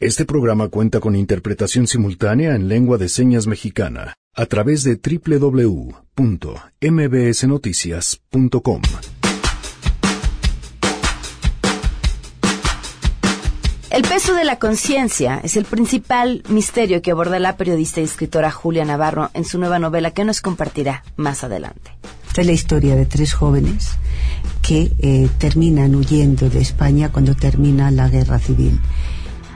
Este programa cuenta con interpretación simultánea en lengua de señas mexicana a través de www.mbsnoticias.com. El peso de la conciencia es el principal misterio que aborda la periodista y escritora Julia Navarro en su nueva novela que nos compartirá más adelante. Esta es la historia de tres jóvenes que eh, terminan huyendo de España cuando termina la guerra civil.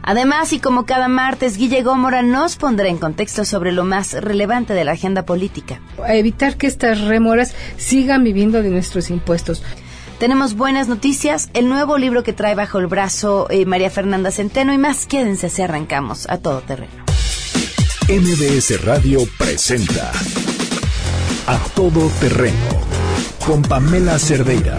Además, y como cada martes, Guille Gómora nos pondrá en contexto sobre lo más relevante de la agenda política. A evitar que estas remoras sigan viviendo de nuestros impuestos. Tenemos buenas noticias, el nuevo libro que trae bajo el brazo eh, María Fernanda Centeno y más. Quédense si arrancamos a todo terreno. MBS Radio presenta A Todo Terreno con Pamela Cerdeira.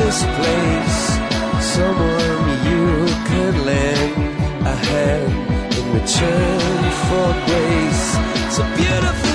this place. Someone you could lend a hand in return for grace. A beautiful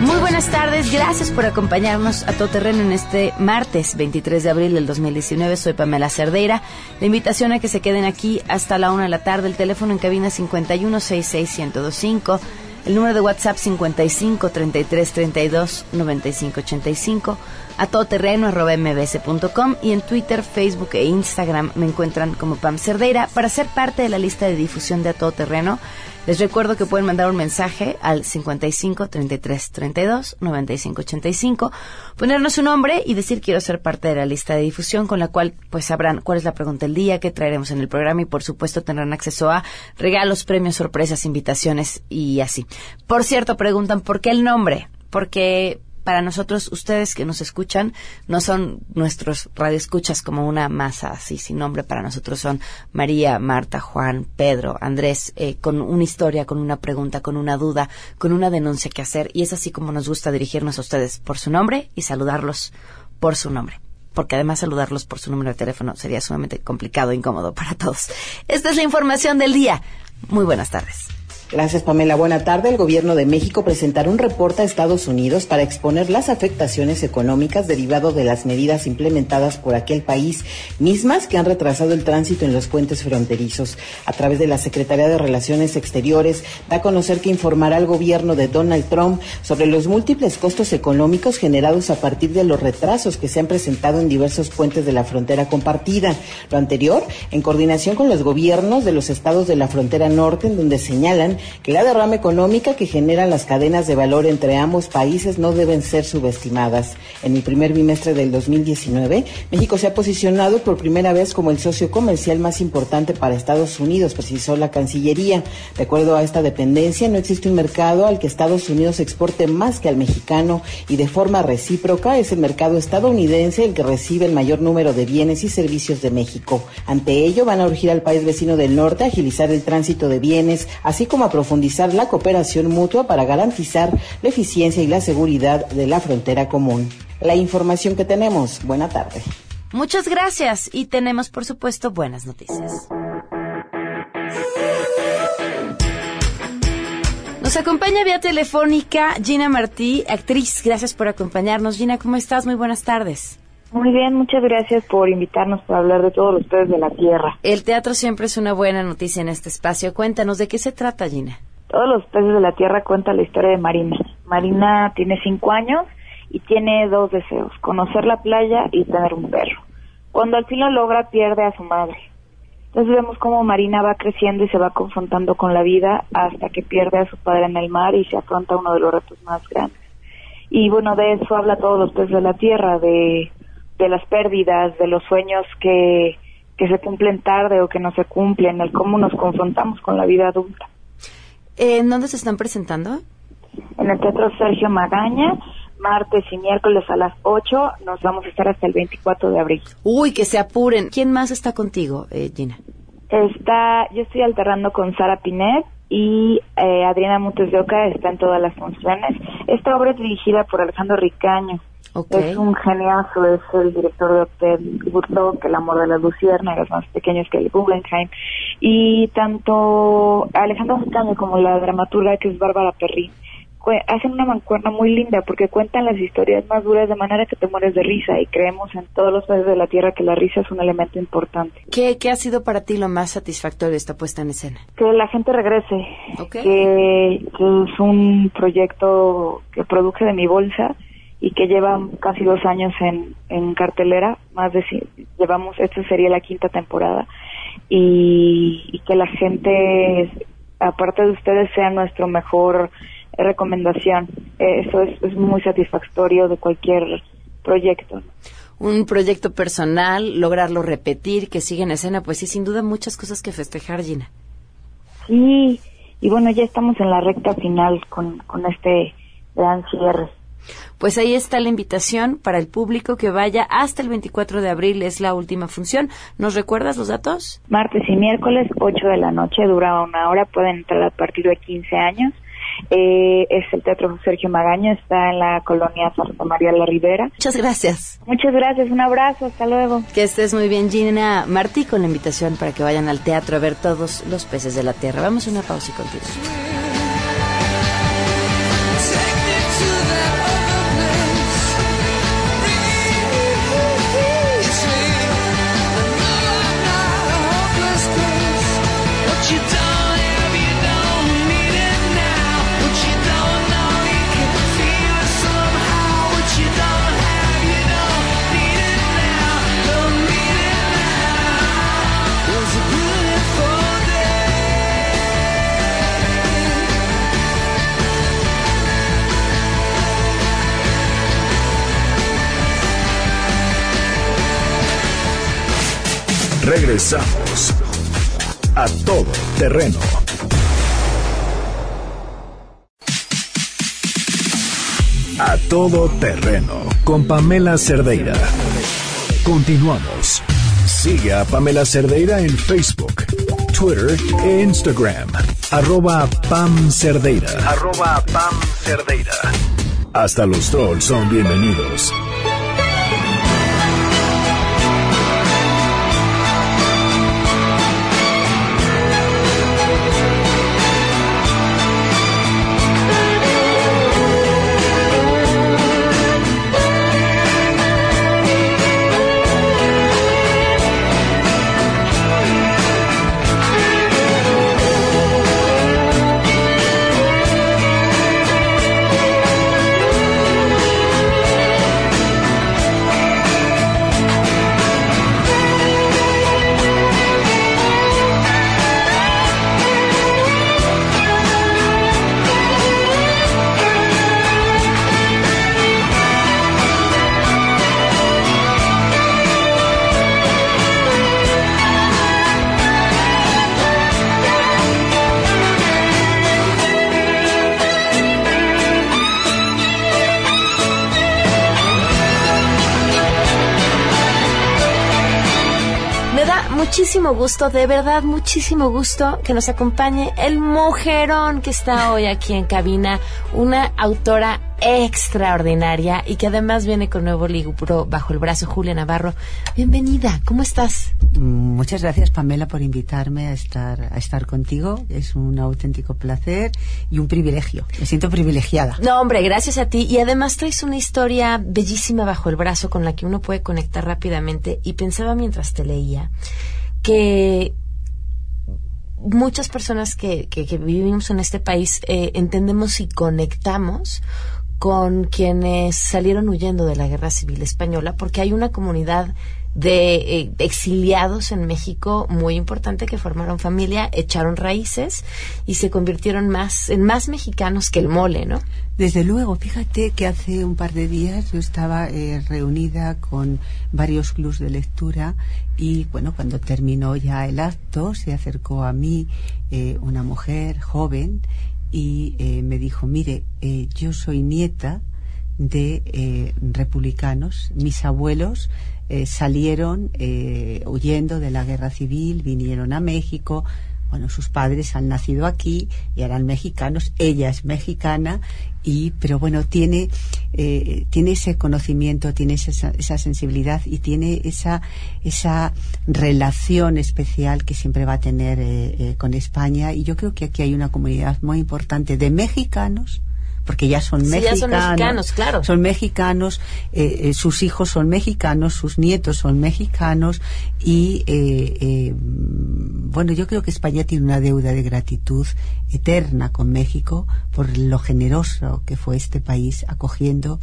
Muy buenas tardes, gracias por acompañarnos a todo terreno en este martes 23 de abril del 2019. Soy Pamela Cerdeira. La invitación a que se queden aquí hasta la una de la tarde. El teléfono en cabina 5166125. El número de WhatsApp 55 33 32 95 85. A todoterreno arroba mbs.com y en Twitter, Facebook e Instagram me encuentran como Pam Cerdeira. Para ser parte de la lista de difusión de A Todo Terreno, les recuerdo que pueden mandar un mensaje al 55 33 32 95 85, ponernos su nombre y decir quiero ser parte de la lista de difusión con la cual pues sabrán cuál es la pregunta del día, qué traeremos en el programa y por supuesto tendrán acceso a regalos, premios, sorpresas, invitaciones y así. Por cierto, preguntan ¿por qué el nombre? Porque para nosotros, ustedes que nos escuchan, no son nuestros radioescuchas como una masa así sin nombre. Para nosotros son María, Marta, Juan, Pedro, Andrés, eh, con una historia, con una pregunta, con una duda, con una denuncia que hacer. Y es así como nos gusta dirigirnos a ustedes por su nombre y saludarlos por su nombre. Porque además saludarlos por su número de teléfono sería sumamente complicado e incómodo para todos. Esta es la información del día. Muy buenas tardes. Gracias, Pamela. Buena tarde. El gobierno de México presentará un reporte a Estados Unidos para exponer las afectaciones económicas derivado de las medidas implementadas por aquel país, mismas que han retrasado el tránsito en los puentes fronterizos. A través de la Secretaría de Relaciones Exteriores, da a conocer que informará al gobierno de Donald Trump sobre los múltiples costos económicos generados a partir de los retrasos que se han presentado en diversos puentes de la frontera compartida. Lo anterior, en coordinación con los gobiernos de los estados de la frontera norte, en donde señalan que la derrama económica que generan las cadenas de valor entre ambos países no deben ser subestimadas. En el primer bimestre del 2019, México se ha posicionado por primera vez como el socio comercial más importante para Estados Unidos, precisó la Cancillería. De acuerdo a esta dependencia, no existe un mercado al que Estados Unidos exporte más que al mexicano y de forma recíproca es el mercado estadounidense el que recibe el mayor número de bienes y servicios de México. Ante ello, van a urgir al país vecino del norte a agilizar el tránsito de bienes, así como a profundizar la cooperación mutua para garantizar la eficiencia y la seguridad de la frontera común. La información que tenemos. Buena tarde. Muchas gracias y tenemos, por supuesto, buenas noticias. Nos acompaña vía telefónica Gina Martí, actriz. Gracias por acompañarnos. Gina, ¿cómo estás? Muy buenas tardes. Muy bien, muchas gracias por invitarnos para hablar de todos los peces de la tierra. El teatro siempre es una buena noticia en este espacio. Cuéntanos, ¿de qué se trata, Gina? Todos los peces de la tierra cuenta la historia de Marina. Marina tiene cinco años y tiene dos deseos, conocer la playa y tener un perro. Cuando al fin lo logra, pierde a su madre. Entonces vemos cómo Marina va creciendo y se va confrontando con la vida hasta que pierde a su padre en el mar y se afronta uno de los retos más grandes. Y bueno, de eso habla todos los peces de la tierra, de, de las pérdidas, de los sueños que, que se cumplen tarde o que no se cumplen, el cómo nos confrontamos con la vida adulta. ¿En dónde se están presentando? En el Teatro Sergio Magaña, martes y miércoles a las 8, nos vamos a estar hasta el 24 de abril. Uy, que se apuren. ¿Quién más está contigo, eh, Gina? Está, yo estoy alternando con Sara Pinet y eh, Adriana Montes de Oca está en todas las funciones. Esta obra es dirigida por Alejandro Ricaño. Ok. Es un geniazo, es el director de Burtok, El amor de las luciérnagas, más pequeños que el Guggenheim. Y tanto Alejandro Ricaño como la dramaturga que es Bárbara Perrín hacen una mancuerna muy linda porque cuentan las historias más duras de manera que te mueres de risa y creemos en todos los países de la tierra que la risa es un elemento importante. ¿Qué, ¿Qué ha sido para ti lo más satisfactorio de esta puesta en escena? que la gente regrese, Ok. que, que es un proyecto que produje de mi bolsa y que lleva casi dos años en, en cartelera, más de llevamos, esta sería la quinta temporada y, y que la gente, aparte de ustedes, sea nuestro mejor recomendación. Eso es, es muy satisfactorio de cualquier proyecto. Un proyecto personal, lograrlo repetir, que siga en escena, pues sí, sin duda muchas cosas que festejar, Gina. Sí, y bueno, ya estamos en la recta final con, con este gran cierre. Pues ahí está la invitación para el público que vaya hasta el 24 de abril, es la última función. ¿Nos recuerdas los datos? Martes y miércoles, 8 de la noche, dura una hora, pueden entrar a partir de 15 años. Eh, es el Teatro Sergio Magaño, está en la colonia Santa María la Ribera. Muchas gracias. Muchas gracias, un abrazo, hasta luego. Que estés muy bien, Gina Martí, con la invitación para que vayan al teatro a ver todos los peces de la tierra. Vamos a una pausa y continuamos. Regresamos a todo terreno. A todo terreno con Pamela Cerdeira. Continuamos. Sigue a Pamela Cerdeira en Facebook, Twitter e Instagram. Arroba Pam Cerdeira. Arroba Pam Cerdeira. Hasta los trolls son bienvenidos. Muchísimo gusto, de verdad, muchísimo gusto que nos acompañe el mujerón que está hoy aquí en cabina, una autora extraordinaria y que además viene con nuevo libro bajo el brazo, Julia Navarro. Bienvenida, ¿cómo estás? Muchas gracias, Pamela, por invitarme a estar, a estar contigo. Es un auténtico placer y un privilegio. Me siento privilegiada. No, hombre, gracias a ti. Y además traes una historia bellísima bajo el brazo con la que uno puede conectar rápidamente. Y pensaba mientras te leía que muchas personas que, que- que vivimos en este país eh, entendemos y conectamos con quienes salieron huyendo de la guerra civil española, porque hay una comunidad de eh, exiliados en México muy importante que formaron familia, echaron raíces y se convirtieron más en más mexicanos que el mole, ¿no? Desde luego, fíjate que hace un par de días yo estaba eh, reunida con varios clubs de lectura y bueno, cuando terminó ya el acto se acercó a mí eh, una mujer joven y eh, me dijo, mire, eh, yo soy nieta de republicanos, mis abuelos eh, salieron eh, huyendo de la guerra civil, vinieron a México, bueno, sus padres han nacido aquí y eran mexicanos, ella es mexicana y pero bueno tiene eh, tiene ese conocimiento tiene esa, esa sensibilidad y tiene esa esa relación especial que siempre va a tener eh, eh, con España. Y yo creo que aquí hay una comunidad muy importante de mexicanos porque ya son Sí, ya mexicanos, son mexicanos, claro. son mexicanos, eh, eh, sus hijos son mexicanos, sus nietos son mexicanos y eh, eh, bueno, yo creo que España tiene una deuda de gratitud eterna con México por lo generoso que fue este país acogiendo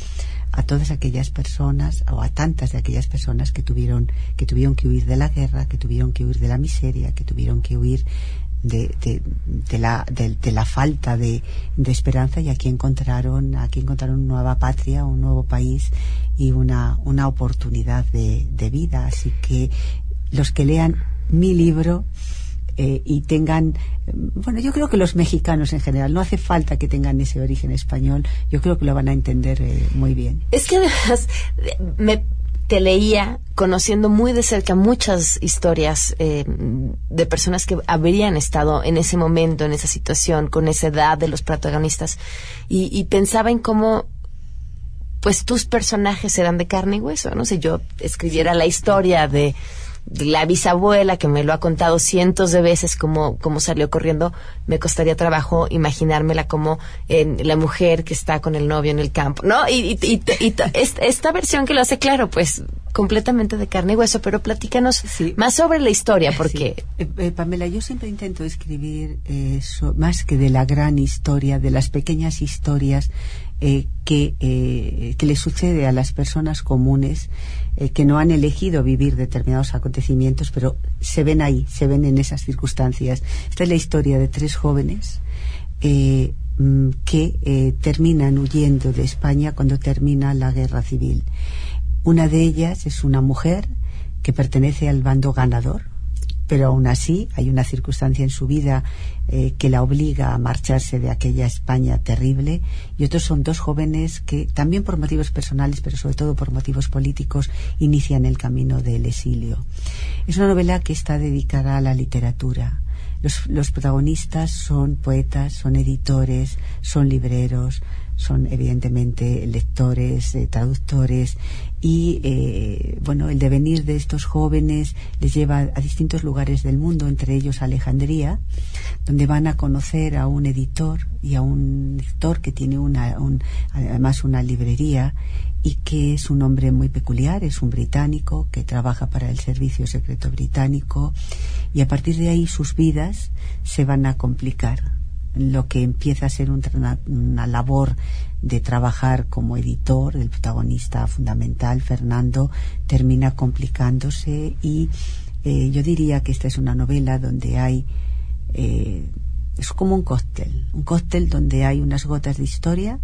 a todas aquellas personas o a tantas de aquellas personas que tuvieron que tuvieron que huir de la guerra, que tuvieron que huir de la miseria, que tuvieron que huir de, de, la, de, de la falta de, de esperanza y aquí encontraron aquí encontraron una nueva patria, un nuevo país y una, una oportunidad de, de vida. Así que los que lean mi libro eh, y tengan, bueno, yo creo que los mexicanos en general, no hace falta que tengan ese origen español, yo creo que lo van a entender eh, muy bien. Es que además me te leía conociendo muy de cerca muchas historias eh, de personas que habrían estado en ese momento, en esa situación, con esa edad de los protagonistas, y, y pensaba en cómo pues tus personajes eran de carne y hueso, no sé, yo escribiera la historia de la bisabuela que me lo ha contado cientos de veces cómo, cómo salió corriendo, me costaría trabajo imaginármela como en la mujer que está con el novio en el campo, ¿no? Y, y, y, y esta, versión que lo hace claro, pues completamente de carne y hueso, pero platícanos Sí. más sobre la historia, porque Sí. Eh, eh, Pamela, yo siempre intento escribir eh, so- más que de la gran historia, de las pequeñas historias eh, que, eh, que le sucede a las personas comunes eh, que no han elegido vivir determinados acontecimientos, pero se ven ahí, se ven en esas circunstancias. Esta es la historia de tres jóvenes mm, que terminan huyendo de España cuando termina la guerra civil. Una de ellas es una mujer que pertenece al bando ganador, pero aún así hay una circunstancia en su vida eh, que la obliga a marcharse de aquella España terrible y otros son dos jóvenes que también por motivos personales pero sobre todo por motivos políticos inician el camino del exilio. Es una novela que está dedicada a la literatura. Los, los protagonistas son poetas, son editores, son libreros, son evidentemente lectores, eh, traductores y eh, bueno el devenir de estos jóvenes les lleva a distintos lugares del mundo, entre ellos Alejandría, donde van a conocer a un editor y a un lector que tiene una, un- además una librería y que es un hombre muy peculiar, es un británico que trabaja para el Servicio Secreto Británico y a partir de ahí sus vidas se van a complicar lo que empieza a ser una, una labor de trabajar como editor, el protagonista fundamental, Fernando, termina complicándose y eh, yo diría que esta es una novela donde hay, eh, es como un cóctel, un cóctel donde hay unas gotas de historia,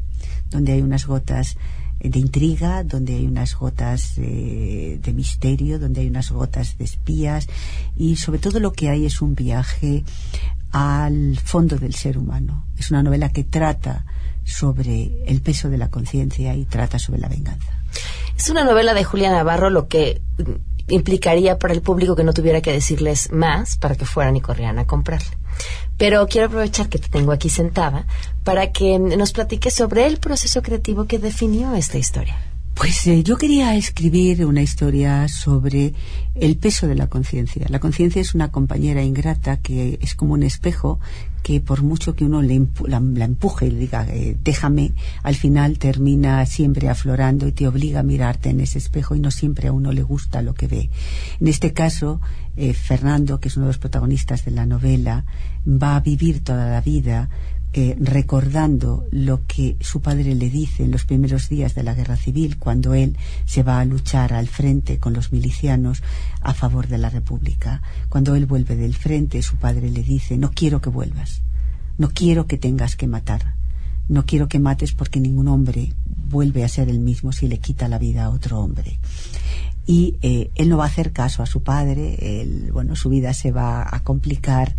donde hay unas gotas de intriga, donde hay unas gotas eh, de misterio, donde hay unas gotas de espías y sobre todo lo que hay es un viaje al fondo del ser humano. Es una novela que trata sobre el peso de la conciencia y trata sobre la venganza. Es una novela de Julia Navarro, lo que implicaría para el público que no tuviera que decirles más para que fueran y corrieran a comprarla. Pero quiero aprovechar que te tengo aquí sentada para que nos platiques sobre el proceso creativo que definió esta historia. Pues eh, yo quería escribir una historia sobre el peso de la conciencia. La conciencia es una compañera ingrata que es como un espejo que por mucho que uno le la empuje y le diga eh, déjame, al final termina siempre aflorando y te obliga a mirarte en ese espejo y no siempre a uno le gusta lo que ve. En este caso, eh, Fernando, que es uno de los protagonistas de la novela, va a vivir toda la vida eh, recordando lo que su padre le dice en los primeros días de la guerra civil, cuando él se va a luchar al frente con los milicianos a favor de la República. Cuando él vuelve del frente, su padre le dice, no quiero que vuelvas, no quiero que tengas que matar, no quiero que mates porque ningún hombre vuelve a ser el mismo si le quita la vida a otro hombre y eh, él no va a hacer caso a su padre, él, bueno, su vida se va a complicar,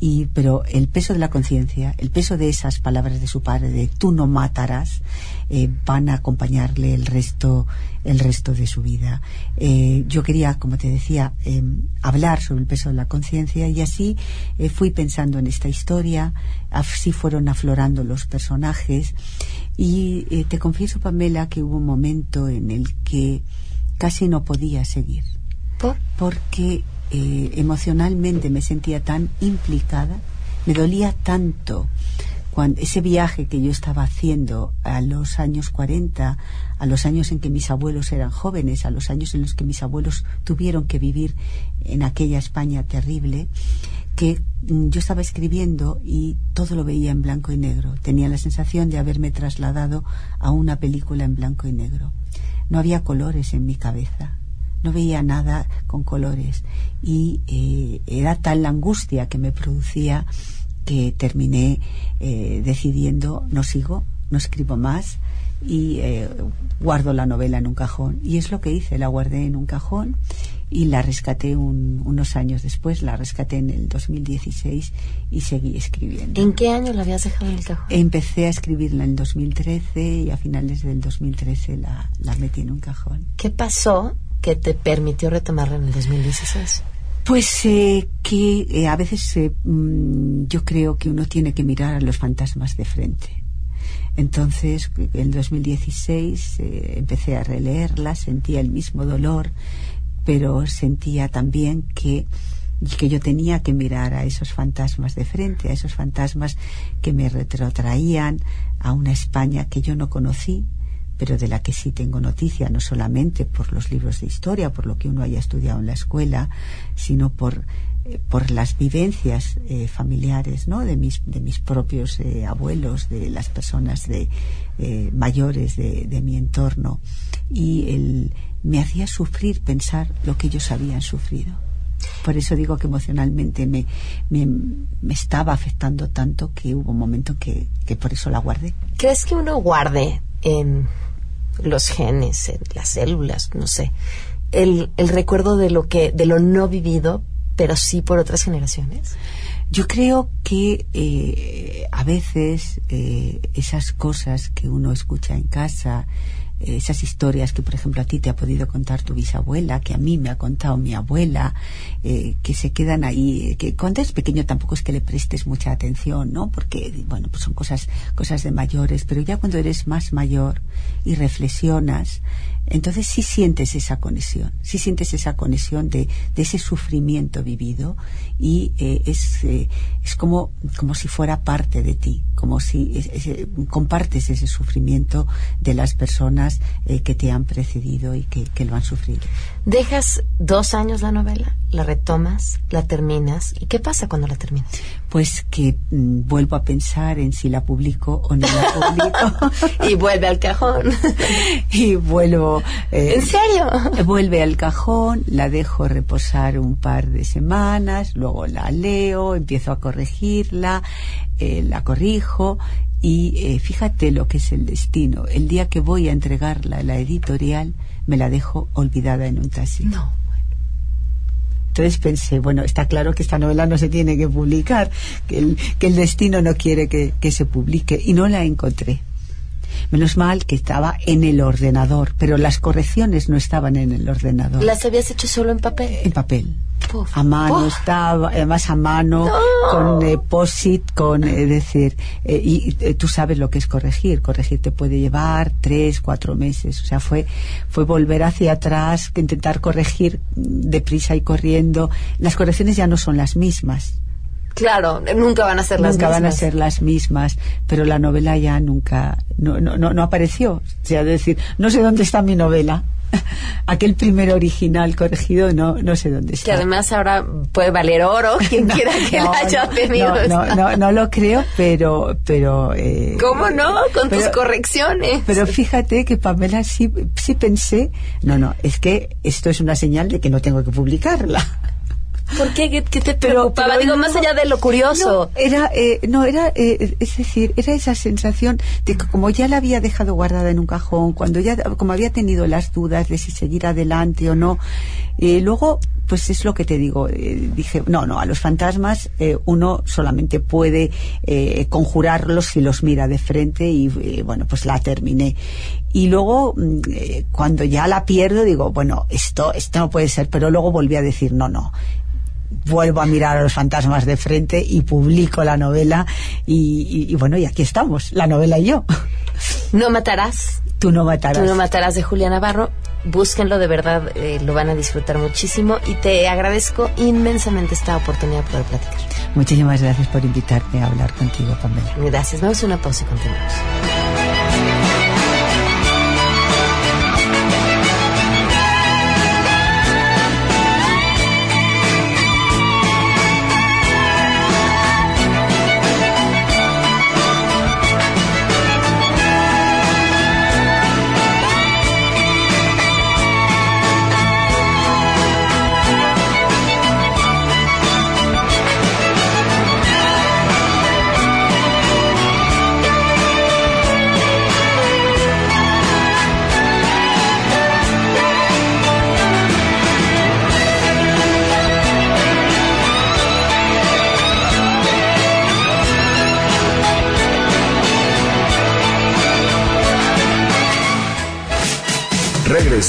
y, pero el peso de la conciencia, el peso de esas palabras de su padre, de tú no matarás, eh, van a acompañarle el resto, el resto de su vida. Eh, yo quería, como te decía, eh, hablar sobre el peso de la conciencia y así eh, fui pensando en esta historia, así fueron aflorando los personajes y eh, te confieso, Pamela, que hubo un momento en el que casi no podía seguir. ¿Por? Porque eh, emocionalmente me sentía tan implicada, me dolía tanto cuando ese viaje que yo estaba haciendo a los años 40, a los años en que mis abuelos eran jóvenes, a los años en los que mis abuelos tuvieron que vivir en aquella España terrible, que mm, yo estaba escribiendo y todo lo veía en blanco y negro. Tenía la sensación de haberme trasladado a una película en blanco y negro. No había colores en mi cabeza no veía nada con colores y eh, era tal la angustia que me producía que terminé eh, decidiendo no sigo, no escribo más y eh, guardo la novela en un cajón y es lo que hice, la guardé en un cajón y la rescaté un- unos años después, la rescaté en el 2016 y seguí escribiendo. ¿En qué año la habías dejado en el cajón? Empecé a escribirla en 2013 y a finales del 2013 la, la metí en un cajón. ¿Qué pasó que te permitió retomarla en el 2016? Pues eh, que eh, a veces eh, mm, yo creo que uno tiene que mirar a los fantasmas de frente. Entonces, en 2016 eh, empecé a releerla, sentía el mismo dolor, pero sentía también que, que yo tenía que mirar a esos fantasmas de frente, a esos fantasmas que me retrotraían a una España que yo no conocí, pero de la que sí tengo noticia, no solamente por los libros de historia, por lo que uno haya estudiado en la escuela, sino por, eh, por las vivencias eh, familiares ¿no? de, mis, de mis propios eh, abuelos, de las personas de, eh, mayores de, de mi entorno. Y el, me hacía sufrir pensar lo que ellos habían sufrido. Por eso digo que emocionalmente me, me, me estaba afectando tanto que hubo un momento que, que por eso la guardé. ¿Crees que uno guarde en los genes, en las células, no sé, el, el recuerdo de lo que, de lo no vivido, pero sí por otras generaciones? Yo creo que eh, a veces eh, esas cosas que uno escucha en casa, eh, esas historias que, por ejemplo, a ti te ha podido contar tu bisabuela, que a mí me ha contado mi abuela, eh, que se quedan ahí, que cuando eres pequeño tampoco es que le prestes mucha atención, ¿no? Porque, bueno, pues son cosas, cosas de mayores, pero ya cuando eres más mayor y reflexionas, entonces sí sientes esa conexión, sí sientes esa conexión de, de ese sufrimiento vivido y eh, es, eh, es como, como si fuera parte de ti, como si es- es- compartes ese sufrimiento de las personas eh, que te han precedido y que lo han sufrido. Dejas dos años la novela, la retomas, la terminas. ¿Y qué pasa cuando la terminas? Pues que mm, vuelvo a pensar en si la publico o no la publico y vuelve al cajón. y vuelvo... eh, ¿En serio? Vuelve al cajón, la dejo reposar un par de semanas, luego la leo, empiezo a corregirla, eh, la corrijo y eh, fíjate lo que es el destino. El día que voy a entregarla a la editorial, me la dejo olvidada en un taxi. No. Entonces pensé, bueno, está claro que esta novela no se tiene que publicar, que el, que el destino no quiere que, que se publique y no la encontré. Menos mal que estaba en el ordenador, pero las correcciones no estaban en el ordenador. ¿Las habías hecho solo en papel? En papel. A mano estaba, además a mano, con eh, posit, con, eh, es decir, eh, y eh, tú sabes lo que es corregir. Corregir te puede llevar tres, cuatro meses. O sea, fue, fue volver hacia atrás, que intentar corregir deprisa y corriendo. Las correcciones ya no son las mismas. Claro, nunca van a ser las nunca van a mismas. ser las mismas, pero la novela ya nunca, no, no, no, no apareció. O sea, decir, no sé dónde está mi novela. aquel primer original corregido no, no sé dónde está. Que además ahora puede valer oro, quien quiera que No, la haya tenido. no, no, no, lo creo, pero... pero eh, ¿Cómo no? Con tus correcciones. Pero fíjate que Pamela sí, sí pensé, no, no, es que esto es una señal de que no tengo que publicarla. ¿Por qué? ¿Qué, qué te preocupaba? pero Digo, no, más allá de lo curioso. No, era, eh, no, era, eh, es decir, era esa sensación de que como ya la había dejado guardada en un cajón, cuando ya, como había tenido las dudas de si seguir adelante o no, eh, luego, pues es lo que te digo, eh, dije, no, no, a los fantasmas eh, uno solamente puede eh, conjurarlos si los mira de frente y, eh, bueno, pues la terminé. Y luego, mm, cuando ya la pierdo, digo, bueno, esto, esto no puede ser, pero luego volví a decir, no, no, vuelvo a mirar a los fantasmas de frente y publico la novela y, y- y bueno, y aquí estamos, la novela y yo. No matarás. Tú no matarás. Tú no matarás de Julia Navarro. Búsquenlo, de verdad, eh, lo van a disfrutar muchísimo y te agradezco inmensamente esta oportunidad de poder platicar. Muchísimas gracias por invitarme a hablar contigo, Pamela. Gracias. Vamos a una pausa y continuamos.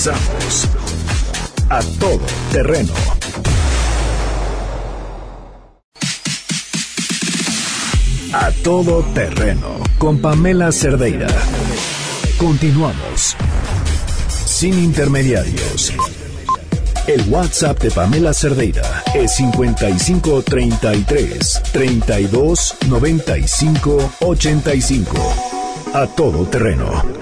A todo terreno. A todo terreno con Pamela Cerdeira. Continuamos. Sin intermediarios. El WhatsApp de Pamela Cerdeira es 55 33 32 95 85. A todo terreno.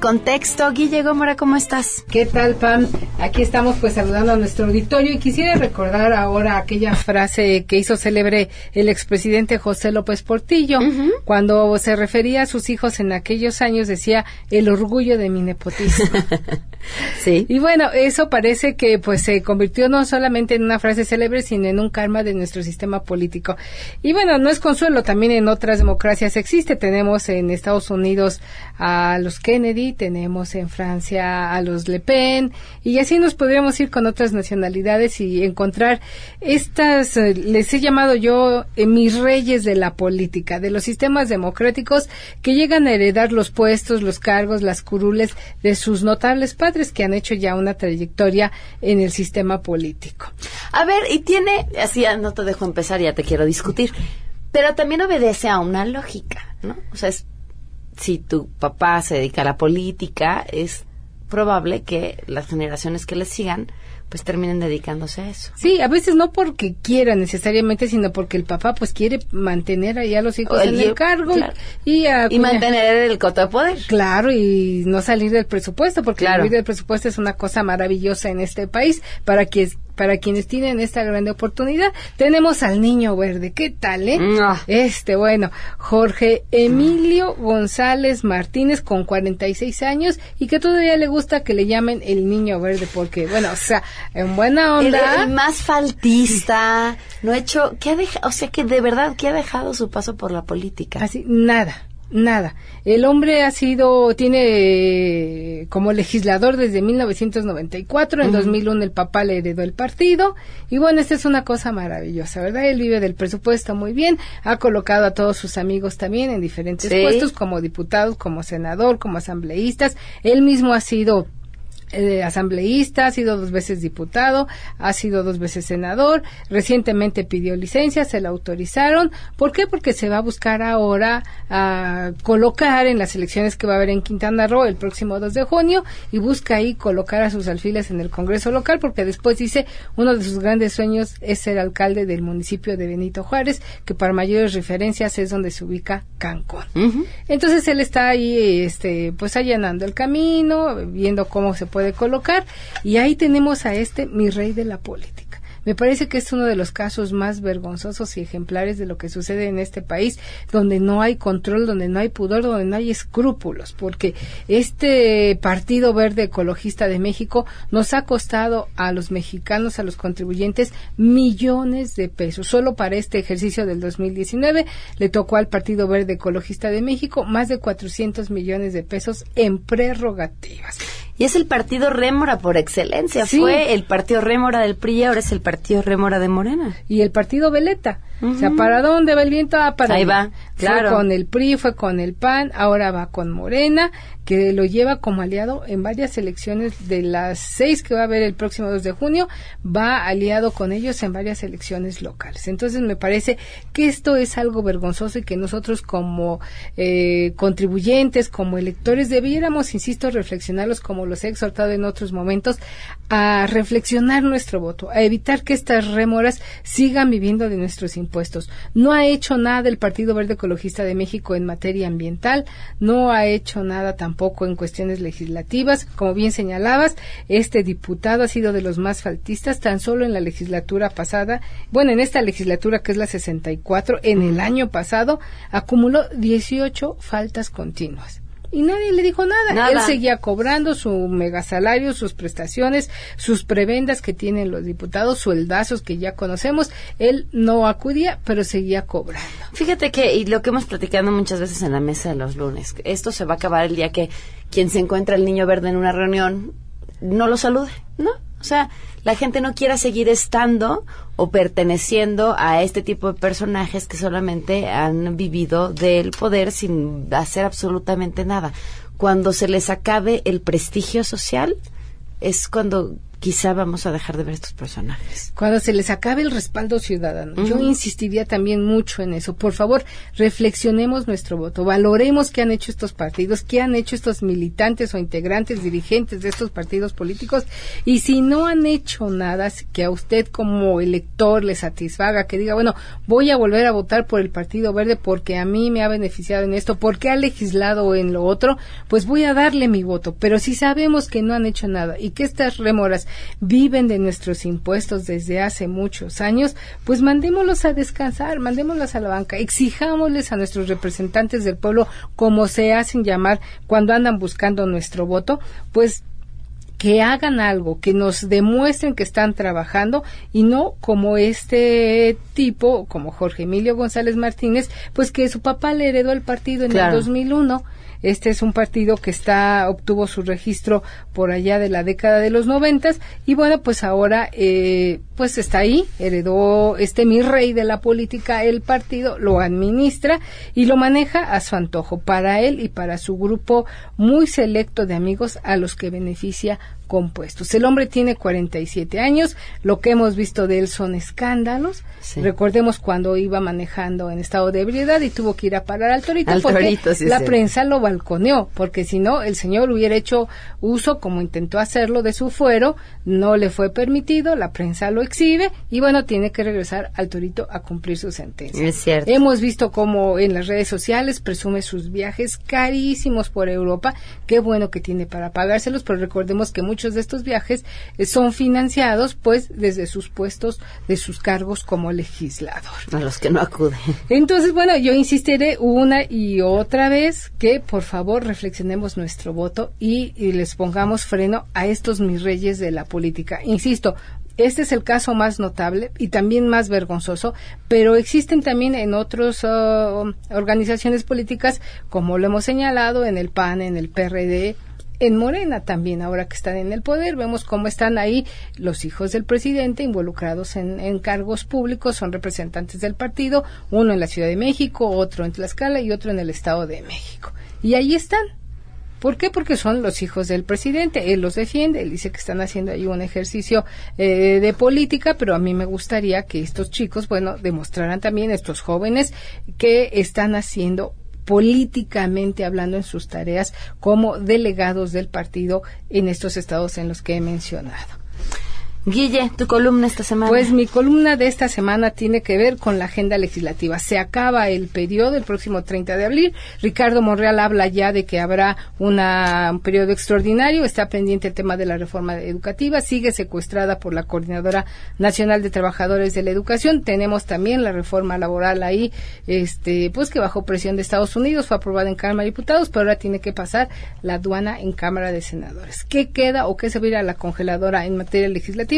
Contexto. Guille Gómora, ¿cómo estás? ¿Qué tal, Pam? Aquí estamos pues saludando a nuestro auditorio y quisiera recordar ahora aquella frase que hizo célebre el expresidente José López Portillo, cuando se refería a sus hijos en aquellos años decía el orgullo de mi nepotismo. Sí. Y bueno, eso parece que pues se convirtió no solamente en una frase célebre, sino en un karma de nuestro sistema político. Y bueno, no es consuelo, también en otras democracias existe. Tenemos en Estados Unidos a los Kennedy, tenemos en Francia a los Le Pen, y así nos podríamos ir con otras nacionalidades y encontrar estas, eh, les he llamado yo eh, mis reyes de la política, de los sistemas democráticos que llegan a heredar los puestos, los cargos, las curules de sus notables padres que han hecho ya una trayectoria en el sistema político. A ver, y tiene, así ya no te dejo empezar, ya te quiero discutir, pero también obedece a una lógica, ¿no? O sea, es, si tu papá se dedica a la política, es probable que las generaciones que le sigan, pues terminen dedicándose a eso. Sí, a veces no porque quiera necesariamente, sino porque el papá pues quiere mantener ahí a los hijos el en el cargo claro. y, a Y mantener el coto de poder. Claro, y no salir del presupuesto, porque Claro. salir del presupuesto es una cosa maravillosa en este país para quien para quienes tienen esta gran oportunidad, tenemos al niño verde. ¿Qué tal, eh? Ah. Este, bueno, Jorge Emilio González Martínez con 46 años y que todavía le gusta que le llamen el niño verde porque, bueno, o sea, en buena onda. el más faltista, no ha hecho, ¿qué ha dejado? O sea, que de verdad, ¿qué ha dejado su paso por la política? Así, nada, nada. El hombre ha sido, tiene como legislador desde 1994, en 2001 el papá le heredó el partido, y bueno, esta es una cosa maravillosa, ¿verdad? Él vive del presupuesto muy bien, ha colocado a todos sus amigos también en diferentes Sí. puestos, como diputados, como senador, como asambleístas, él mismo ha sido eh, asambleísta, ha sido dos veces diputado, ha sido dos veces senador, recientemente pidió licencia, se la autorizaron. ¿Por qué? Porque se va a buscar ahora a colocar en las elecciones que va a haber en Quintana Roo el próximo 2 de junio y busca ahí colocar a sus alfiles en el Congreso local porque después dice uno de sus grandes sueños es ser alcalde del municipio de Benito Juárez, que para mayores referencias es donde se ubica Cancún. Entonces él está ahí, este, pues allanando el camino, viendo cómo se puede colocar, y ahí tenemos a este mi rey de la política. Me parece que es uno de los casos más vergonzosos y ejemplares de lo que sucede en este país, donde no hay control, donde no hay pudor, donde no hay escrúpulos, porque este Partido Verde Ecologista de México nos ha costado a los mexicanos, a los contribuyentes, millones de pesos. Solo para este ejercicio del 2019 le tocó al Partido Verde Ecologista de México más de 400 millones de pesos en prerrogativas. Y es el partido rémora por excelencia. Sí. Fue el partido rémora del PRI, ahora es el partido rémora de Morena. y el partido Veleta. O sea, ¿para dónde va el viento? Ah, para Ahí va, claro. Fue con el PRI, fue con el PAN, ahora va con Morena, que lo lleva como aliado en varias elecciones de las seis que va a haber el próximo 2 de junio, va aliado con ellos en varias elecciones locales. Entonces me parece que esto es algo vergonzoso y que nosotros como eh, contribuyentes, como electores, debiéramos, insisto, reflexionarlos como los he exhortado en otros momentos, a reflexionar nuestro voto, a evitar que estas rémoras sigan viviendo de nuestros impuestos. No ha hecho nada el Partido Verde Ecologista de México en materia ambiental, no ha hecho nada tampoco en cuestiones legislativas. Como bien señalabas, este diputado ha sido de los más faltistas, tan solo en la legislatura pasada, bueno, en esta legislatura que es la 64, en el año pasado, acumuló 18 faltas continuas. Y nadie le dijo nada. Nada. Él seguía cobrando su megasalario, sus prestaciones, sus prebendas que tienen los diputados, sueldazos que ya conocemos. Él no acudía, pero seguía cobrando. Fíjate que, y lo que hemos platicado muchas veces en la mesa de los lunes, esto se va a acabar el día que quien se encuentra el niño verde en una reunión no lo salude, ¿no? O sea, la gente no quiera seguir estando o perteneciendo a este tipo de personajes que solamente han vivido del poder sin hacer absolutamente nada. Cuando se les acabe el prestigio social, es cuando quizá vamos a dejar de ver estos personajes. Cuando se les acabe el respaldo ciudadano, yo insistiría también mucho en eso. Por favor, reflexionemos nuestro voto, valoremos qué han hecho estos partidos, qué han hecho estos militantes o integrantes, dirigentes de estos partidos políticos, y si no han hecho nada que a usted como elector le satisfaga, que diga, bueno, voy a volver a votar por el Partido Verde porque a mí me ha beneficiado en esto, porque ha legislado en lo otro, pues voy a darle mi voto. Pero si sabemos que no han hecho nada y que estas rémoras viven de nuestros impuestos desde hace muchos años, pues mandémoslos a descansar, mandémoslos a la banca, exijámosles a nuestros representantes del pueblo, como se hacen llamar cuando andan buscando nuestro voto, pues que hagan algo, que nos demuestren que están trabajando y no como este tipo, como Jorge Emilio González Martínez, pues que su papá le heredó el partido en Claro. el 2001. Este es un partido que está obtuvo su registro por allá de la década de los noventas y bueno pues ahora eh, pues está ahí heredó este mi rey de la política el partido lo administra y lo maneja a su antojo para él y para su grupo muy selecto de amigos a los que beneficia compuestos. El hombre tiene 47 años, lo que hemos visto de él son escándalos. Sí. Recordemos cuando iba manejando en estado de ebriedad y tuvo que ir a parar al torito Al porque torito, sí, la sí. prensa lo balconeó, porque si no, el señor hubiera hecho uso, como intentó hacerlo, de su fuero, no le fue permitido, la prensa lo exhibe y bueno, tiene que regresar al torito a cumplir su sentencia. Es cierto. Hemos visto cómo en las redes sociales presume sus viajes carísimos por Europa. Qué bueno que tiene para pagárselos, pero recordemos que muchos muchos de estos viajes eh, son financiados pues desde sus puestos, de sus cargos como legislador. A los que no acuden. Entonces, bueno, yo insistiré una y otra vez que por favor reflexionemos nuestro voto y, y les pongamos freno a estos mis reyes de la política. Insisto, este es el caso más notable y también más vergonzoso, pero existen también en otras organizaciones políticas, como lo hemos señalado, en el PAN, en el PRD, en Morena también, ahora que están en el poder, vemos cómo están ahí los hijos del presidente involucrados en, cargos públicos, son representantes del partido, uno en la Ciudad de México, otro en Tlaxcala y otro en el Estado de México. Y ahí están. ¿Por qué? Porque son los hijos del presidente. Él los defiende, él dice que están haciendo ahí un ejercicio eh, de política, pero a mí me gustaría que estos chicos, bueno, demostraran también, estos jóvenes, que están haciendo políticamente hablando en sus tareas como delegados del partido en estos estados en los que he mencionado. Guille, tu columna esta semana. Pues mi columna de esta semana tiene que ver con la agenda legislativa. Se acaba el periodo el próximo 30 de abril. Ricardo Monreal habla ya de que habrá una, un periodo extraordinario. Está pendiente el tema de la reforma educativa. Sigue secuestrada por la Coordinadora Nacional de Trabajadores de la Educación. Tenemos también la reforma laboral ahí, este, pues que bajo presión de Estados Unidos fue aprobada en Cámara de Diputados, pero ahora tiene que pasar la aduana en Cámara de Senadores. ¿Qué queda o qué se va a la congeladora en materia legislativa?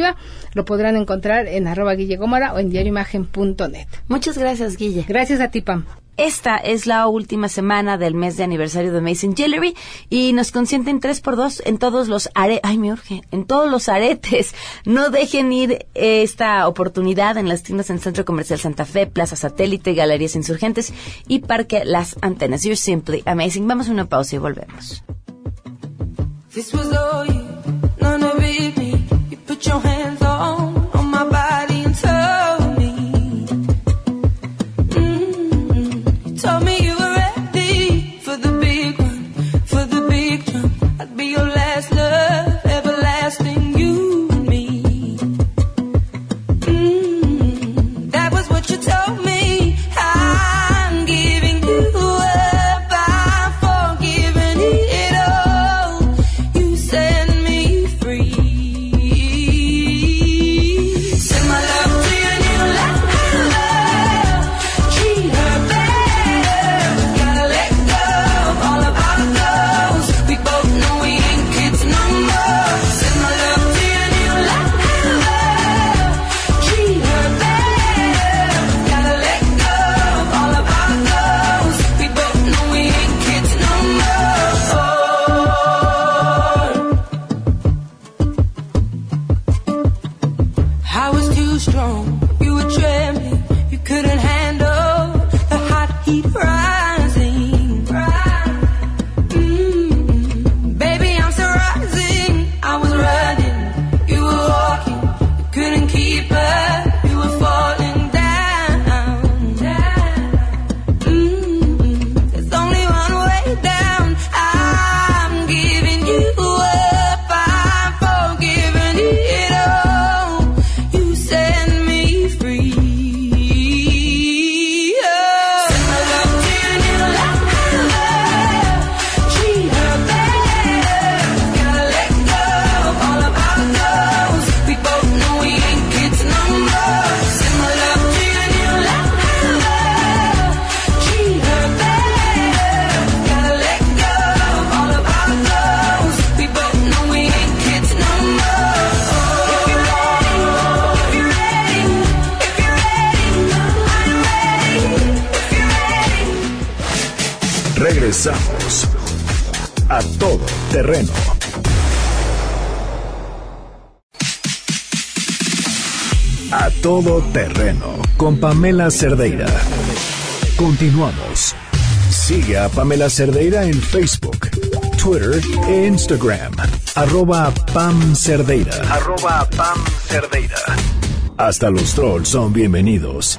Lo podrán encontrar en arroba Guille Gómara o en diarioimagen.net. Muchas gracias, Guille. Gracias a ti, Pam. Esta es la última semana del mes de aniversario de Mason Jewelry y nos consienten tres por dos en todos los aretes. Ay, me urge. En todos los aretes. No dejen ir esta oportunidad en las tiendas en Centro Comercial Santa Fe, Plaza Satélite, Galerías Insurgentes y Parque Las Antenas. You're simply amazing. Vamos a una pausa y volvemos. This was all you, your hands terreno. A todo terreno con Pamela Cerdeira. Continuamos. Sigue a Pamela Cerdeira en Facebook, Twitter e Instagram. Arroba Pam Cerdeira. Arroba Pam Cerdeira. Hasta los trolls son bienvenidos.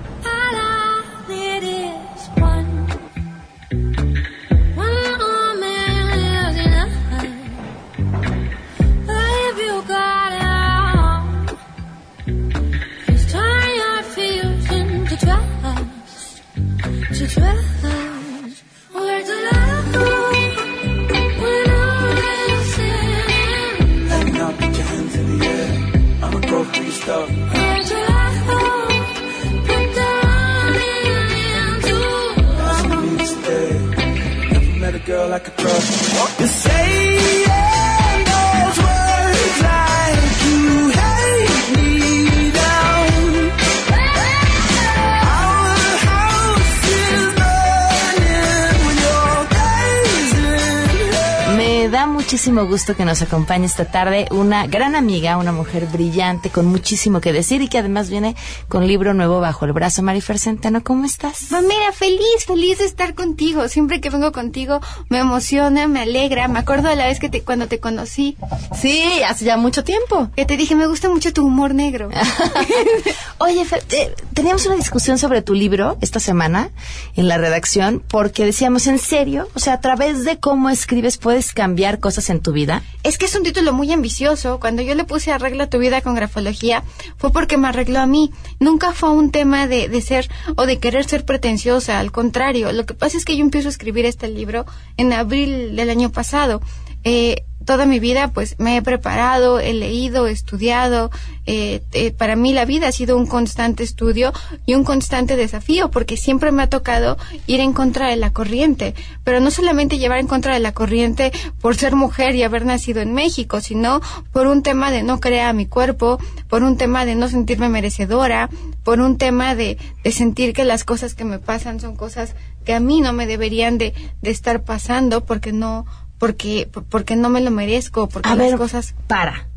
Muchísimo gusto que nos acompañe esta tarde una gran amiga, una mujer brillante con muchísimo que decir y que además viene con libro nuevo bajo el brazo. Marifer Centeno, ¿cómo estás? Pues mira, feliz, feliz de estar contigo. Siempre que vengo contigo me emociona, me alegra. Me acuerdo de la vez que te, cuando te conocí, Sí, hace ya mucho tiempo. que te dije, me gusta mucho tu humor negro. Oye, Fer, eh, teníamos una discusión sobre tu libro esta semana en la redacción porque decíamos, ¿en serio? O sea, a través de cómo escribes puedes cambiar cosas en tu vida. Es que es un título muy ambicioso. Cuando yo le puse arregla tu vida con grafología, fue porque me arregló a mí. Nunca fue un tema de, de ser o de querer ser pretenciosa. Al contrario, lo que pasa es que yo empiezo a escribir este libro en abril del año pasado. Eh, toda mi vida pues me he preparado, he leído, he estudiado. Eh, eh, para mí la vida ha sido un constante estudio y un constante desafío porque siempre me ha tocado ir en contra de la corriente. Pero no solamente llevar en contra de la corriente por ser mujer y haber nacido en México, sino por un tema de no creer a mi cuerpo, por un tema de no sentirme merecedora, por un tema de, de sentir que las cosas que me pasan son cosas que a mí no me deberían de, de estar pasando porque no porque porque no me lo merezco porque A las ver, cosas para.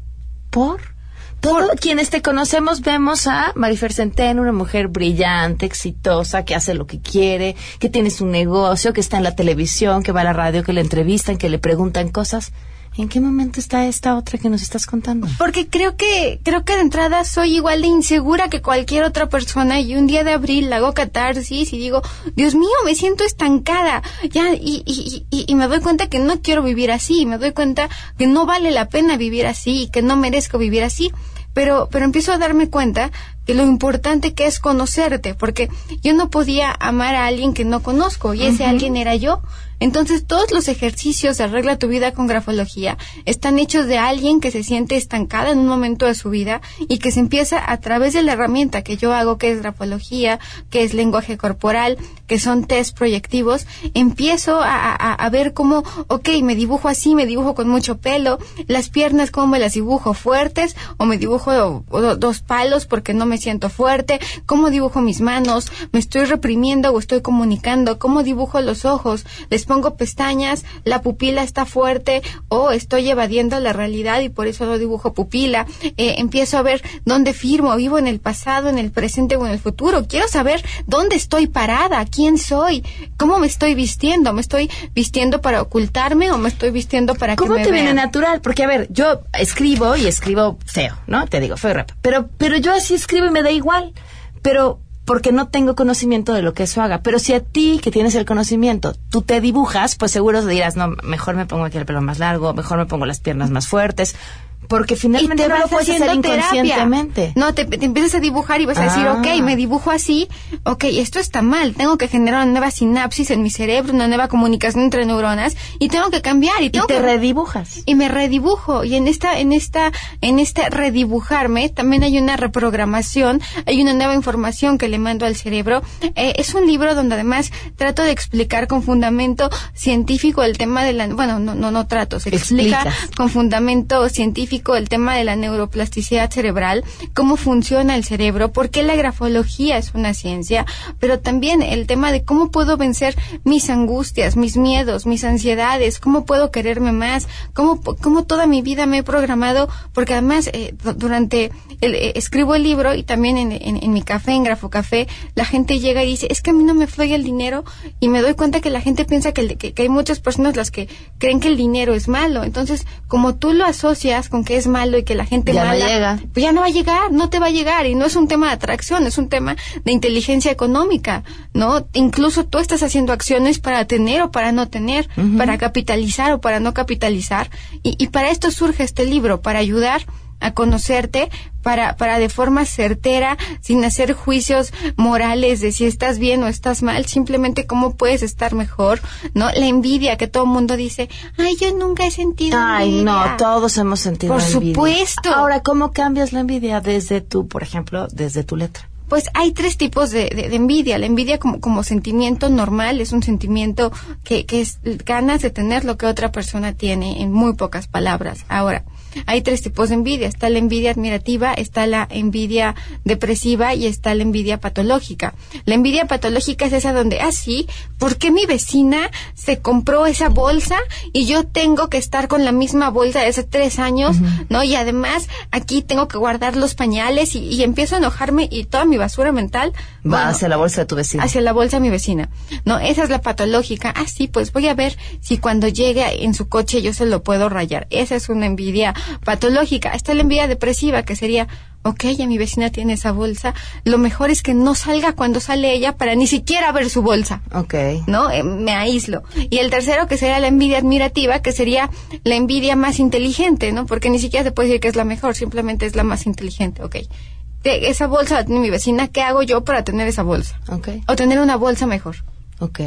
¿Por? Todos quienes te conocemos vemos a Marifer Centeno, una mujer brillante, exitosa, que hace lo que quiere, que tiene su negocio, que está en la televisión, que va a la radio, que le entrevistan, que le preguntan cosas. ¿En qué momento está esta otra que nos estás contando? porque creo que creo que de entrada soy igual de insegura que cualquier otra persona y un día de abril hago catarsis y digo Dios mío me siento estancada ya y, y, y, y me doy cuenta que no quiero vivir así me doy cuenta que no vale la pena vivir así y que no merezco vivir así pero pero empiezo a darme cuenta que lo importante que es conocerte porque yo no podía amar a alguien que no conozco y ese alguien era yo. Entonces todos los ejercicios de arregla tu vida con grafología están hechos de alguien que se siente estancada en un momento de su vida y que se empieza a través de la herramienta que yo hago que es grafología, que es lenguaje corporal, que son test proyectivos, empiezo a, a- a ver cómo, ok, me dibujo así, me dibujo con mucho pelo, las piernas cómo me las dibujo fuertes o me dibujo do- dos palos porque no me siento fuerte, cómo dibujo mis manos, me estoy reprimiendo o estoy comunicando, cómo dibujo los ojos, les pongo pestañas, la pupila está fuerte o estoy evadiendo la realidad y por eso no dibujo pupila, Eh, empiezo a ver dónde firmo, vivo en el pasado, en el presente o en el futuro, quiero saber dónde estoy parada, quién soy, cómo me estoy vistiendo, me estoy vistiendo para ocultarme o me estoy vistiendo para ¿Cómo que me te viene natural? Porque, a ver, yo escribo y escribo feo, ¿no? Te digo, feo rap. Pero, pero yo así escribo y me da igual. Pero porque no tengo conocimiento de lo que eso haga. Pero si a ti, que tienes el conocimiento, tú te dibujas, pues seguro dirás, no, mejor me pongo aquí el pelo más largo, mejor me pongo las piernas más fuertes. Porque y finalmente te no lo puedes hacer haciendo terapia. inconscientemente. No, te, te empiezas a dibujar y vas a decir, Ah. ok, me dibujo así, ok, esto está mal, tengo que generar una nueva sinapsis en mi cerebro, una nueva comunicación entre neuronas y tengo que cambiar y Y tengo te que redibujas. y me redibujo y en esta en esta en este redibujarme también hay una reprogramación hay una nueva información que le mando al cerebro Eh, es un libro donde además trato de explicar con fundamento científico el tema de la bueno no no no trato se explica con fundamento científico el tema de la neuroplasticidad cerebral cómo funciona el cerebro por qué la grafología es una ciencia pero también el tema de cómo puedo vencer mis angustias mis miedos mis ansiedades cómo puedo quererme más cómo, cómo toda mi vida me he programado, porque además eh, du- durante, el, eh, escribo el libro y también en, en, mi café, en Grafo Café, la gente llega y dice, es que a mí no me fluye el dinero y me doy cuenta que la gente piensa que, que, que hay muchas personas las que creen que el dinero es malo. Entonces, como tú lo asocias con que es malo y que la gente Ya no mala, llega. pues ya no va a llegar, no te va a llegar y no es un tema de atracción, es un tema de inteligencia económica, ¿no? Incluso tú estás haciendo acciones para tener o para no tener, para capitalizar o para no capitalizar y, y para esto surge este libro, para ayudar a conocerte para, para de forma certera, sin hacer juicios morales de si estás bien o estás mal, simplemente cómo puedes estar mejor, ¿no? La envidia que todo el mundo dice, ay, yo nunca he sentido Ay, no, envidia". todos hemos sentido Por envidia. supuesto. Ahora, ¿cómo cambias la envidia desde tú, por ejemplo, desde tu letra? Pues hay tres tipos de, de- de envidia. La envidia como, como sentimiento normal es un sentimiento que, que es ganas de tener lo que otra persona tiene en muy pocas palabras. Ahora, hay tres tipos de envidia. Está la envidia admirativa, está la envidia depresiva y está la envidia patológica. La envidia patológica es esa donde, ah, sí, ¿por qué mi vecina se compró esa bolsa y yo tengo que estar con la misma bolsa de hace tres años, ¿no? Y además aquí tengo que guardar los pañales y, y empiezo a enojarme y toda mi basura mental Va bueno, hacia la bolsa de tu vecino. hacia la bolsa de mi vecina. No, esa es la patológica. Ah, sí, pues voy a ver si cuando llegue en su coche yo se lo puedo rayar. Esa es una envidia patológica. Está la envidia depresiva, que sería, ok, ya mi vecina tiene esa bolsa. Lo mejor es que no salga cuando sale ella para ni siquiera ver su bolsa. Ok. ¿no? Eh, me aíslo. Y el tercero, que sería la envidia admirativa, que sería la envidia más inteligente, ¿no? Porque ni siquiera se puede decir que es la mejor, simplemente es la más inteligente, ok. De esa bolsa la tiene mi vecina, ¿qué hago yo para tener esa bolsa? Ok. O tener una bolsa mejor, Ok.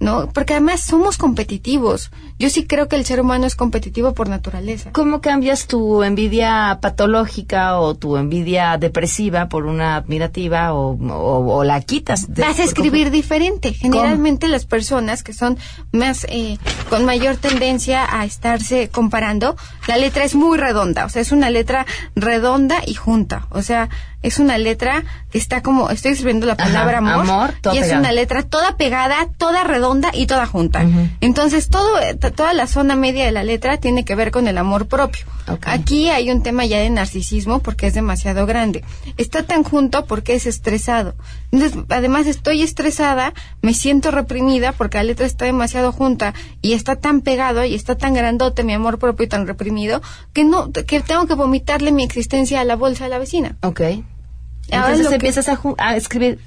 ¿No? Porque además somos competitivos. Yo sí creo que el ser humano es competitivo por naturaleza. ¿Cómo cambias tu envidia patológica o tu envidia depresiva por una admirativa o, o- o la quitas? de- Vas a escribir diferente. Generalmente las personas que son más eh, con mayor tendencia a estarse comparando, la letra es muy redonda, o sea, es una letra redonda y junta, o sea, es una letra que está como estoy escribiendo la Ajá, palabra amor, amor, toda y es una letra toda pegada, toda redonda y toda junta. Ujú. Entonces, todo toda la zona media de la letra tiene que ver con el amor propio. Ok. Aquí hay un tema ya de narcisismo porque es demasiado grande. Está tan junto porque es estresado. Entonces, además estoy estresada, me siento reprimida porque la letra está demasiado junta y está tan pegado y está tan grandote mi amor propio y tan reprimido que no que tengo que vomitarle mi existencia a la bolsa de la vecina. Ok. Ahora Entonces lo que- empiezas a, a escribir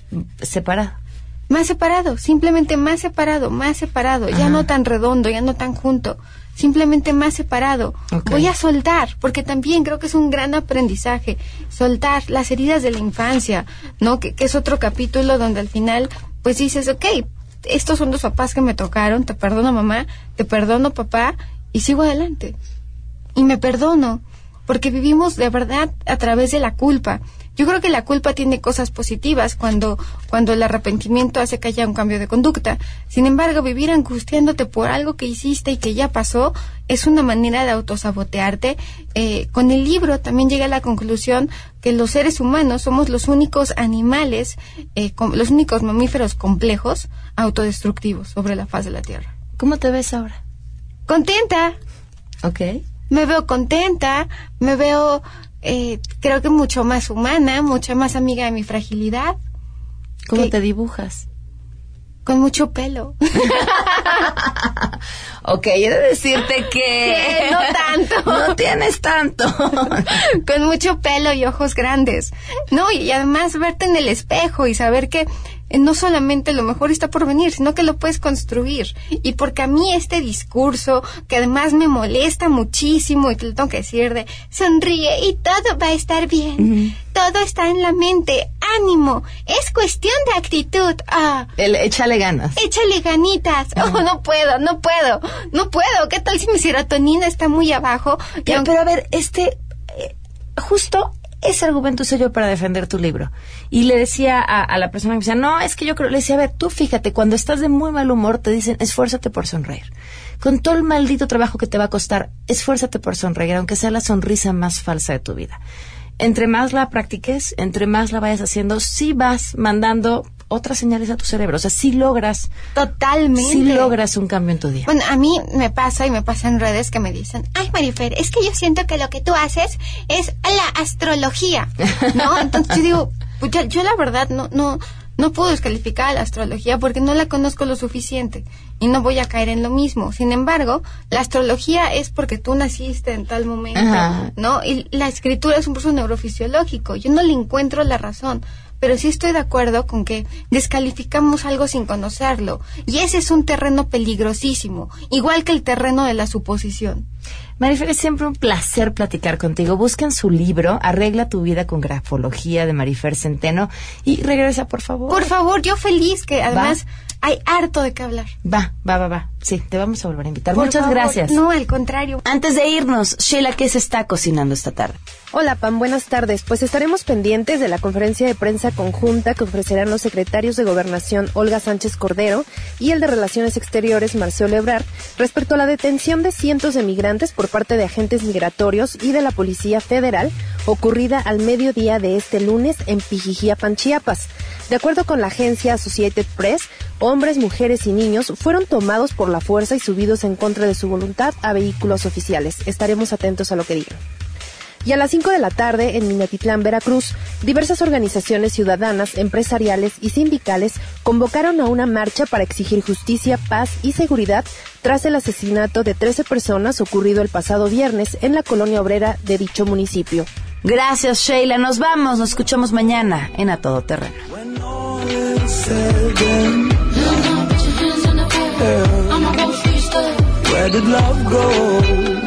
separado. Más separado, simplemente más separado, más separado, ya no tan redondo, ya no tan junto, simplemente más separado. Voy a soltar, porque también creo que es un gran aprendizaje, soltar las heridas de la infancia, ¿no? Que, que es otro capítulo donde al final, pues dices, ok, estos son los papás que me tocaron, te perdono mamá, te perdono papá, y sigo adelante. Y me perdono, porque vivimos de verdad a través de la culpa. Yo creo que la culpa tiene cosas positivas cuando, cuando el arrepentimiento hace que haya un cambio de conducta. Sin embargo, vivir angustiándote por algo que hiciste y que ya pasó es una manera de autosabotearte. Eh, con el libro también llegué a la conclusión que los seres humanos somos los únicos animales, eh, los únicos mamíferos complejos autodestructivos sobre la faz de la Tierra. ¿Cómo te ves ahora? Contenta, Ok. me veo contenta, me veo, eh, creo que mucho más humana, mucha más amiga de mi fragilidad, ¿Cómo te dibujas? con mucho pelo. Ok, he de decirte que... No tanto. no tienes tanto. con mucho pelo y ojos grandes. No, y además verte en el espejo y saber que no solamente lo mejor está por venir, sino que lo puedes construir. Y porque a mí este discurso, que además me molesta muchísimo y te lo tengo que decir de sonríe y todo va a estar bien. Todo está en la mente. Ánimo. Es cuestión de actitud. Ah. El, échale ganas. Échale ganitas. Oh, no puedo, no puedo, no puedo. ¿Qué tal si mi serotonina está muy abajo? Pero, aunque- pero a ver, este, eh, justo ese argumento usé yo para defender tu libro. Y le decía a, a la persona que me decía, no, es que yo creo, le decía, a ver, tú fíjate, cuando estás de muy mal humor te dicen, esfuérzate por sonreír. Con todo el maldito trabajo que te va a costar, esfuérzate por sonreír, aunque sea la sonrisa más falsa de tu vida. Entre más la practiques, entre más la vayas haciendo, sí vas mandando otras señales a tu cerebro. O sea, sí logras, Totalmente. sí logras un cambio en tu día. Bueno, a mí me pasa y me pasa en redes que me dicen, ay Marifer, es que yo siento que lo que tú haces es la astrología, ¿no? Entonces yo digo, pues yo, yo la verdad no, no, no puedo descalificar a la astrología porque no la conozco lo suficiente. y no voy a caer en lo mismo. Sin embargo, la astrología es porque tú naciste en tal momento, Ajá. ¿no? Y la escritura es un proceso neurofisiológico. Yo no le encuentro la razón. Pero sí estoy de acuerdo con que descalificamos algo sin conocerlo. Y ese es un terreno peligrosísimo, igual que el terreno de la suposición. Marifer, es siempre un placer platicar contigo. Busquen su libro, Arregla tu vida con grafología de Marifer Centeno y regresa, por favor. Por favor, yo feliz que además hay harto de qué hablar. Va, va, va, va. Sí, te vamos a volver a invitar. Por Muchas favor. gracias. No, al contrario. Antes de irnos, Sheila, ¿qué se está cocinando esta tarde? Hola Pam, buenas tardes. Pues estaremos pendientes de la conferencia de prensa conjunta que ofrecerán los secretarios de Gobernación Olga Sánchez Cordero y el de Relaciones Exteriores Marcelo Ebrard respecto a la detención de cientos de migrantes por parte de agentes migratorios y de la Policía Federal ocurrida al mediodía de este lunes en Pijijiapan, Chiapas. De acuerdo con la agencia Associated Press, hombres, mujeres y niños fueron tomados por la fuerza y subidos en contra de su voluntad a vehículos oficiales. Estaremos atentos a lo que digan. Y a las 5 de la tarde, en Minatitlán, Veracruz, diversas organizaciones ciudadanas, empresariales y sindicales convocaron a una marcha para exigir justicia, paz y seguridad tras el asesinato de 13 personas ocurrido el pasado viernes en la colonia obrera de dicho municipio. Gracias, Sheila. Nos vamos. Nos escuchamos mañana en A Todo Terreno. girl. I'm a. Where did love go?